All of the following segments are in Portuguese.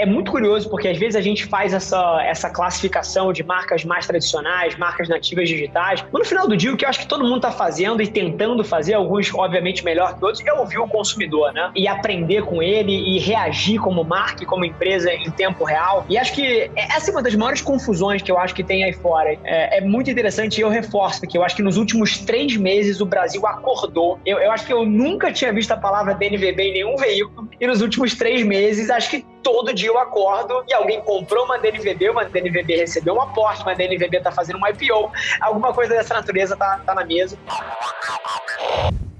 É muito curioso porque às vezes a gente faz essa, essa classificação de marcas mais tradicionais, marcas nativas digitais. Mas no final do dia, o que eu acho que todo mundo está fazendo e tentando fazer, alguns obviamente melhor que outros, é ouvir o consumidor, né? E aprender com ele e reagir como marca e como empresa em tempo real. E acho que essa é uma das maiores confusões que eu acho que tem aí fora. É, é muito interessante e eu reforço que eu acho que nos últimos três meses o Brasil acordou. Eu, eu acho que eu nunca tinha visto a palavra DNVB em nenhum veículo e nos últimos três meses acho que todo dia eu acordo e alguém comprou uma DNVB, uma DNVB recebeu um aporte, uma DNVB está fazendo um IPO, alguma coisa dessa natureza tá, tá na mesa.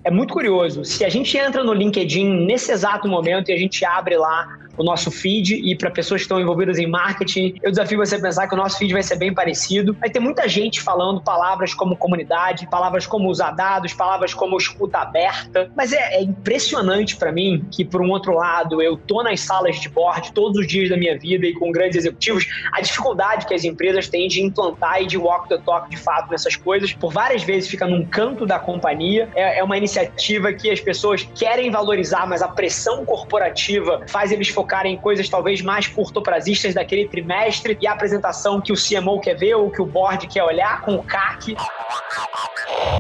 É muito curioso. Se a gente entra no LinkedIn nesse exato momento e a gente abre lá o nosso feed e para pessoas que estão envolvidas em marketing, eu desafio você a pensar que o nosso feed vai ser bem parecido. Vai ter muita gente falando palavras como comunidade, palavras como usar dados, palavras como escuta aberta, mas é, é impressionante para mim que, por um outro lado, eu tô nas salas de board todos os dias da minha vida e com grandes executivos, a dificuldade que as empresas têm de implantar e de walk the talk de fato nessas coisas, por várias vezes fica num canto da companhia. É, é uma iniciativa que as pessoas querem valorizar, mas a pressão corporativa faz eles focarem em coisas talvez mais curtoprazistas daquele trimestre e a apresentação que o CMO quer ver ou que o board quer olhar com o CAC.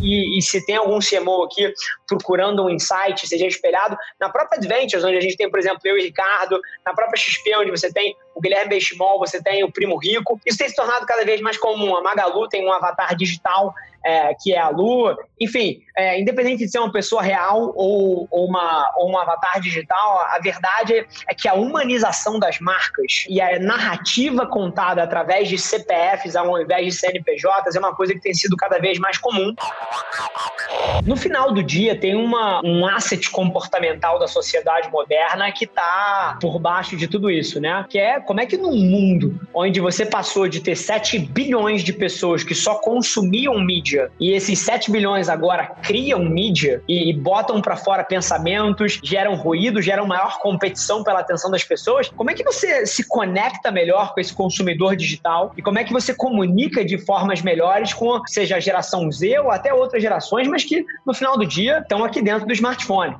E, e, se tem algum CMO aqui procurando um insight, seja espelhado na própria Adventures, onde a gente tem, por exemplo, eu e Ricardo, na própria XP, onde você tem o Guilherme Benchimol, você tem o Primo Rico. Isso tem se tornado cada vez mais comum. A Magalu tem um avatar digital é, que é a Lu. Enfim, é, independente de ser uma pessoa real ou, ou, uma, ou um avatar digital, a verdade é que a humanização das marcas e a narrativa contada através de CPFs ao invés de CNPJs é uma coisa que tem sido cada vez mais comum. No final do dia, tem uma, um asset comportamental da sociedade moderna que está por baixo de tudo isso, né? Que é como é que num mundo onde você passou de ter 7 bilhões de pessoas que só consumiam mídia e esses 7 bilhões agora criam mídia e, e botam para fora pensamentos, geram ruído, geram maior competição pela atenção das pessoas, como é que você se conecta melhor com esse consumidor digital e como é que você comunica de formas melhores com, seja a geração Z ou até outras gerações, mas que no final do dia estão aqui dentro do smartphone.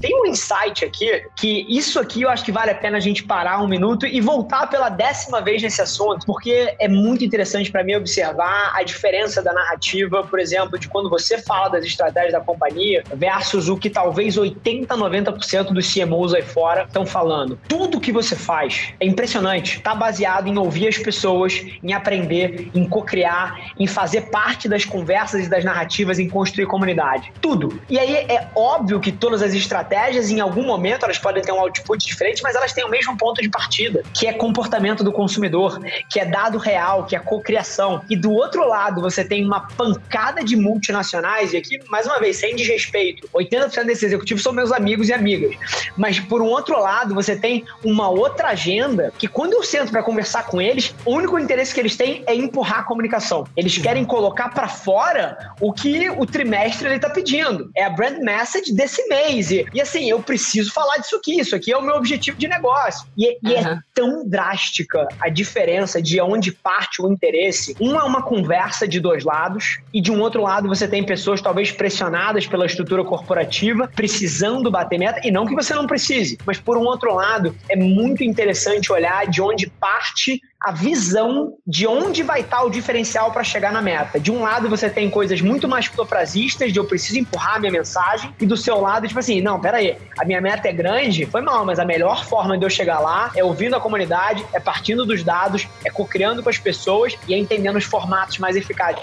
Tem um insight aqui que isso aqui eu acho que vale a pena a gente parar um minuto e voltar pela décima vez nesse assunto, porque é muito interessante para mim observar a diferença da narrativa, por exemplo, de quando você fala das estratégias da companhia versus o que talvez 80, 90% dos CMOs aí fora estão falando. Tudo que você faz é impressionante. Está baseado em ouvir as pessoas, em aprender, em co-criar, em fazer parte das conversas e das narrativas, em construir comunidade. Tudo. E aí é óbvio que todas as estratégias, em algum momento, elas podem ter um output diferente, mas elas têm o mesmo ponto de partida, que é comportamento do consumidor, que é dado real, que é cocriação. E do outro lado, você tem uma pancada de multinacionais, e aqui, mais uma vez, sem desrespeito, 80% desses executivos são meus amigos e amigas. Mas, por um outro lado, você tem uma outra agenda que, quando eu sento para conversar com eles, o único interesse que eles têm é empurrar a comunicação. Eles querem colocar para fora o que o trimestre ele tá pedindo. É a brand message desse mês. E, e assim, eu preciso falar disso aqui. Isso aqui é o meu objetivo de negócio. E, uhum. e é tão drástica a diferença de onde parte o interesse. Um é uma conversa de dois lados, e de um outro lado você tem pessoas talvez pressionadas pela estrutura corporativa, precisando bater meta, e não que você não precise, mas por um outro lado, é muito interessante olhar de onde parte a visão de onde vai estar o diferencial para chegar na meta. De um lado, você tem coisas muito mais fotofrasistas, de eu preciso empurrar a minha mensagem, e do seu lado, tipo assim, não, peraí, a minha meta é grande, foi mal, mas a melhor forma de eu chegar lá é ouvindo a comunidade, é partindo dos dados, é co-criando com as pessoas e é entendendo os formatos mais eficazes.